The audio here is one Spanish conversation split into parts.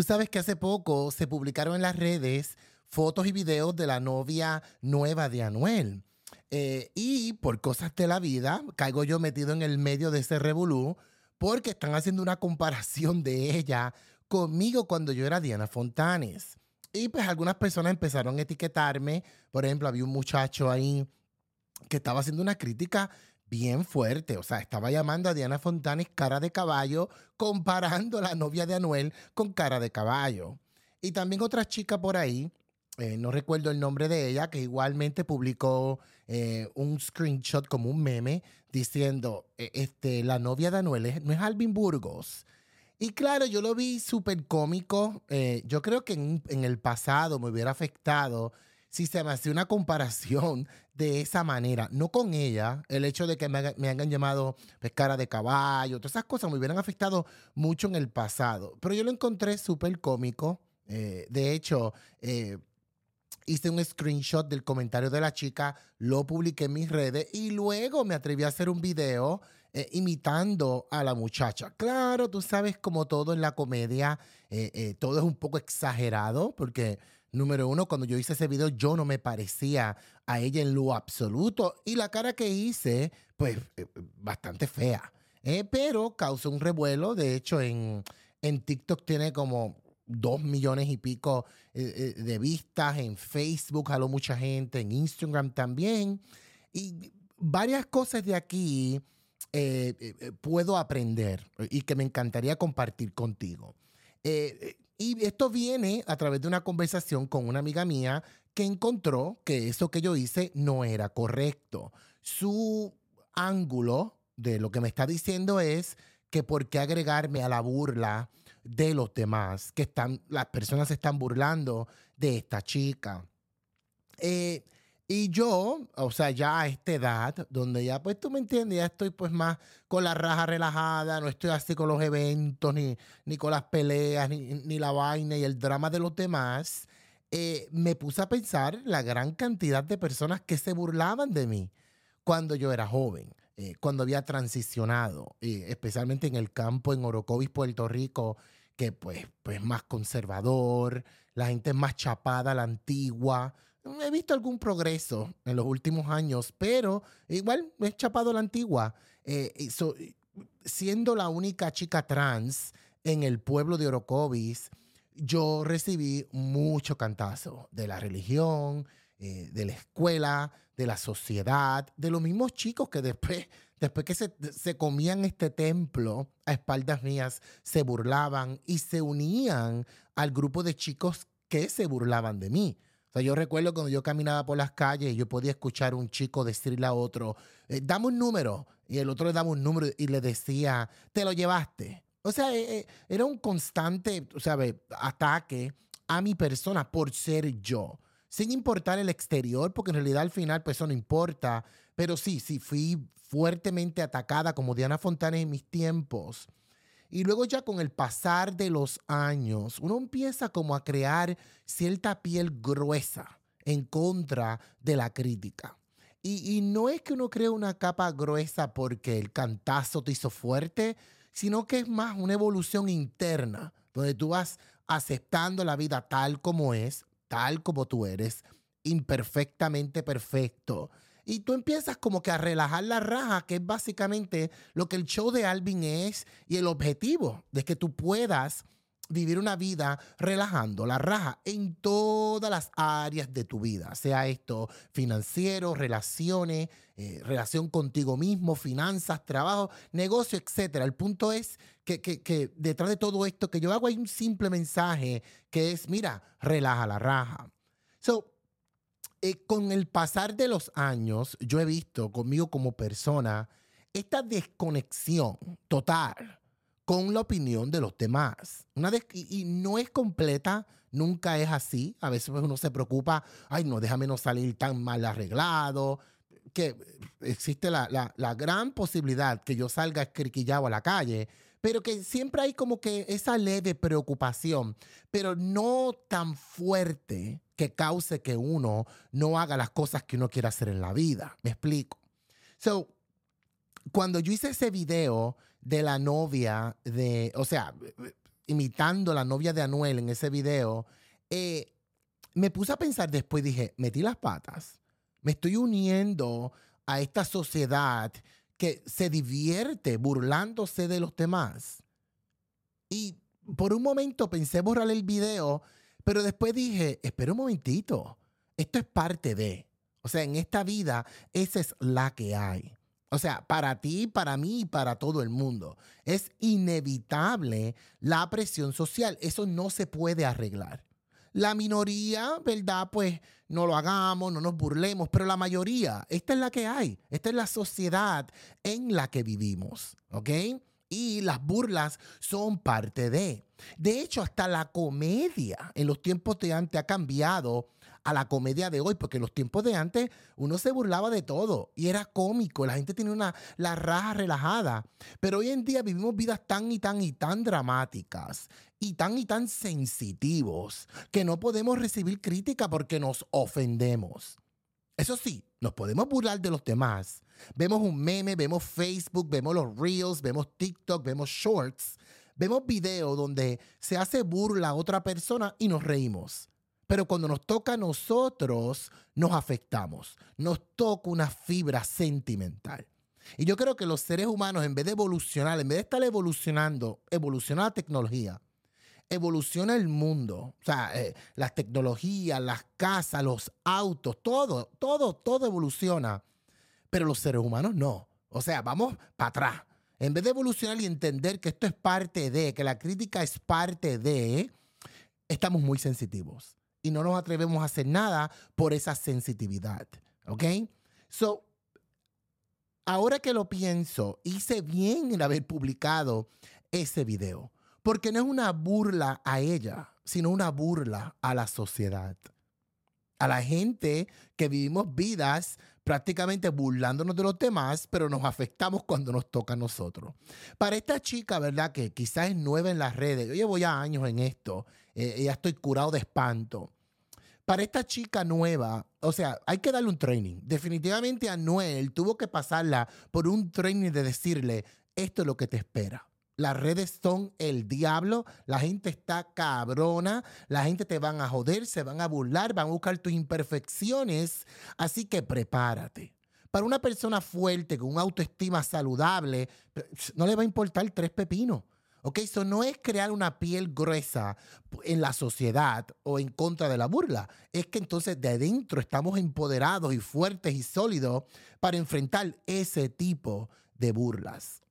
Tú sabes que hace poco se publicaron en las redes fotos y videos de la novia nueva de Anuel. Eh, y por cosas de la vida, caigo yo metido en el medio de ese revolú porque están haciendo una comparación de ella conmigo cuando yo era Diana Fontanes. Y pues algunas personas empezaron a etiquetarme. Por ejemplo, había un muchacho ahí que estaba haciendo una crítica bien fuerte. O sea, estaba llamando a Diana Fontanes cara de caballo, comparando a la novia de Anuel con cara de caballo. Y también otra chica por ahí, eh, no recuerdo el nombre de ella, que igualmente publicó eh, un screenshot como un meme diciendo, e, este, la novia de Anuel no es Alvin Burgos. Y claro, yo lo vi súper cómico. Eh, yo creo que en, en el pasado me hubiera afectado si se me hacía una comparación de esa manera, no con ella, el hecho de que me, hayan llamado pescara de caballo, todas esas cosas me hubieran afectado mucho en el pasado, pero yo lo encontré súper cómico. Eh, de hecho, eh, hice un screenshot del comentario de la chica, lo publiqué en mis redes y luego me atreví a hacer un video eh, imitando a la muchacha. Claro, tú sabes como todo en la comedia, todo es un poco exagerado porque Número uno, cuando yo hice ese video, yo no me parecía a ella en lo absoluto. Y la cara que hice, pues, eh, bastante fea. Eh, pero causó un revuelo. De hecho, en, en TikTok tiene como dos millones y pico eh, de vistas. En Facebook jaló mucha gente. En Instagram también. Y varias cosas de aquí puedo aprender y que me encantaría compartir contigo. Y esto viene a través de una conversación con una amiga mía que encontró que eso que yo hice no era correcto. Su ángulo de lo que me está diciendo es que por qué agregarme a la burla de los demás, que están, las personas se están burlando de esta chica. Eh, y yo, o sea, ya a esta edad, donde ya, pues tú me entiendes, ya estoy pues más con la raja relajada, no estoy así con los eventos, ni, ni con las peleas, ni, la vaina y el drama de los demás, eh, me puse a pensar la gran cantidad de personas que se burlaban de mí cuando yo era joven, eh, cuando había transicionado, eh, especialmente en el campo en Orocovis, Puerto Rico, que pues, pues más conservador, la gente es más chapada, la antigua, he visto algún progreso en los últimos años, pero igual he chapado la antigua. Eh, siendo la única chica trans en el pueblo de Orocovis, yo recibí mucho cantazo de la religión, eh, de la escuela, de la sociedad, de los mismos chicos que después, después que se, se comían este templo a espaldas mías, se burlaban y se unían al grupo de chicos que se burlaban de mí. O sea, yo recuerdo cuando yo caminaba por las calles yo podía escuchar a un chico decirle a otro, eh, dame un número. Y el otro le daba un número y le decía, te lo llevaste. O sea, eh, era un constante, ¿sabes? Ataque a mi persona por ser yo. Sin importar el exterior, porque en realidad al final pues eso no importa. Pero sí, sí, fui fuertemente atacada como Diana Fontana en mis tiempos. Y luego ya con el pasar de los años, uno empieza como a crear cierta piel gruesa en contra de la crítica. Y, no es que uno cree una capa gruesa porque el cantazo te hizo fuerte, sino que es más una evolución interna, donde tú vas aceptando la vida tal como es, tal como tú eres, imperfectamente perfecto, y tú empiezas como que a relajar la raja, que es básicamente lo que el show de Alvin es y el objetivo de que tú puedas vivir una vida relajando la raja en todas las áreas de tu vida, sea esto financiero, relaciones, eh, relación contigo mismo, finanzas, trabajo, negocio, etc. El punto es que, que, detrás de todo esto que yo hago hay un simple mensaje que es, mira, relaja la raja. So, eh, con el pasar de los años, yo he visto conmigo como persona esta desconexión total con la opinión de los demás. Una y, no es completa, nunca es así. A veces uno se preocupa, ay, no, déjame no salir tan mal arreglado. Que existe la, la gran posibilidad que yo salga escriquillado a la calle, pero que siempre hay como que esa leve preocupación, pero no tan fuerte que cause que uno no haga las cosas que uno quiere hacer en la vida. Me explico. So, cuando yo hice ese video de la novia de, o sea, imitando la novia de Anuel en ese video, eh, me puse a pensar después, dije, metí las patas, me estoy uniendo a esta sociedad que se divierte burlándose de los demás. Y por un momento pensé borrar el video, pero después dije, espera un momentito, esto es parte de. O sea, en esta vida, esa es la que hay. O sea, para ti, para mí y para todo el mundo. Es inevitable la presión social. Eso no se puede arreglar. La minoría, ¿verdad? Pues no lo hagamos, no nos burlemos, pero la mayoría, esta es la que hay. Esta es la sociedad en la que vivimos. ¿Ok? y las burlas son parte de. De hecho, hasta la comedia en los tiempos de antes ha cambiado a la comedia de hoy, porque en los tiempos de antes uno se burlaba de todo y era cómico, la gente tenía una la raja relajada, pero hoy en día vivimos vidas tan y tan y tan dramáticas y tan y tan sensitivos que no podemos recibir crítica porque nos ofendemos. Eso sí, nos podemos burlar de los demás. Vemos un meme, vemos Facebook, vemos los Reels, vemos TikTok, vemos Shorts, vemos videos donde se hace burla a otra persona y nos reímos. Pero cuando nos toca a nosotros, nos afectamos. Nos toca una fibra sentimental. Y yo creo que los seres humanos, en vez de evolucionar, en vez de estar evolucionando, evoluciona la tecnología evoluciona el mundo. O sea, eh, las tecnologías, las casas, los autos, todo, todo, todo evoluciona. Pero los seres humanos no. O sea, vamos para atrás. En vez de evolucionar y entender que esto es parte de, que la crítica es parte de, estamos muy sensitivos. Y no nos atrevemos a hacer nada por esa sensitividad. ¿Ok? So, ahora que lo pienso, hice bien en haber publicado ese video porque no es una burla a ella, sino una burla a la sociedad. A la gente que vivimos vidas prácticamente burlándonos de los demás, pero nos afectamos cuando nos toca a nosotros. Para esta chica, ¿verdad? Que quizás es nueva en las redes, yo llevo ya años en esto, eh, ya estoy curado de espanto. Para esta chica nueva, o sea, hay que darle un training. Definitivamente a Noel tuvo que pasarla por un training de decirle, esto es lo que te espera. Las redes son el diablo, la gente está cabrona, la gente te van a joder, se van a burlar, van a buscar tus imperfecciones, así que prepárate. Para una persona fuerte, con una autoestima saludable, no le va a importar tres pepinos. ¿Ok? Eso no es crear una piel gruesa en la sociedad o en contra de la burla. Es que entonces de adentro estamos empoderados y fuertes y sólidos para enfrentar ese tipo de burlas.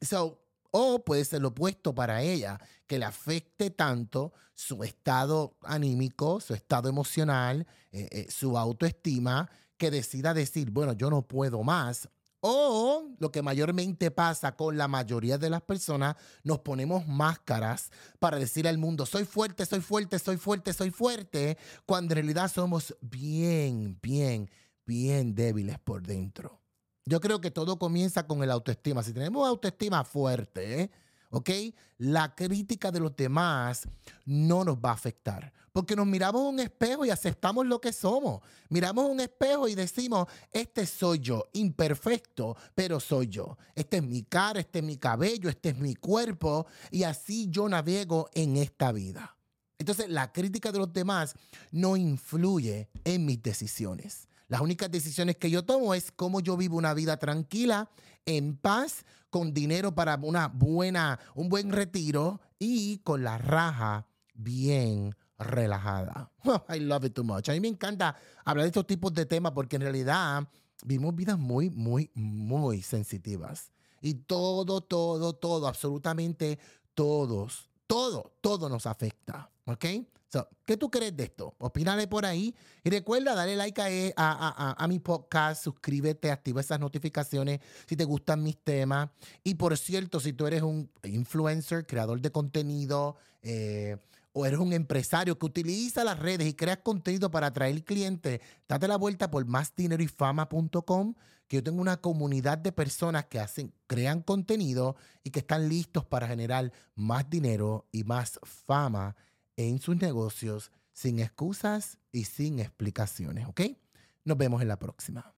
So, o puede ser lo opuesto para ella, que le afecte tanto su estado anímico, su estado emocional, eh, eh, su autoestima, que decida decir, bueno, yo no puedo más. O lo que mayormente pasa con la mayoría de las personas, nos ponemos máscaras para decir al mundo, soy fuerte, soy fuerte, soy fuerte, soy fuerte, cuando en realidad somos bien, bien, bien débiles por dentro. Yo creo que todo comienza con el autoestima. Si tenemos autoestima fuerte, ¿ok? La crítica de los demás no nos va a afectar. Porque nos miramos un espejo y aceptamos lo que somos. Miramos un espejo y decimos, este soy yo, imperfecto, pero soy yo. Este es mi cara, este es mi cabello, este es mi cuerpo. Y así yo navego en esta vida. Entonces la crítica de los demás no influye en mis decisiones. Las únicas decisiones que yo tomo es cómo yo vivo una vida tranquila, en paz, con dinero para una buena, un buen retiro y con la raja bien relajada. I love it too much. A mí me encanta hablar de estos tipos de temas porque en realidad vivimos vidas muy, muy, muy sensitivas. Y todo, todo, todo, absolutamente todos, todo, todo nos afecta. ¿Ok? ¿Qué tú crees de esto? Opínale por ahí. Y recuerda, darle like a, mi podcast, suscríbete, activa esas notificaciones si te gustan mis temas. Y por cierto, si tú eres un influencer, creador de contenido, eh, o eres un empresario que utiliza las redes y creas contenido para atraer clientes, date la vuelta por másdineroyfama.com, que yo tengo una comunidad de personas que hacen, crean contenido y que están listos para generar más dinero y más fama en sus negocios sin excusas y sin explicaciones, ¿ok? Nos vemos en la próxima.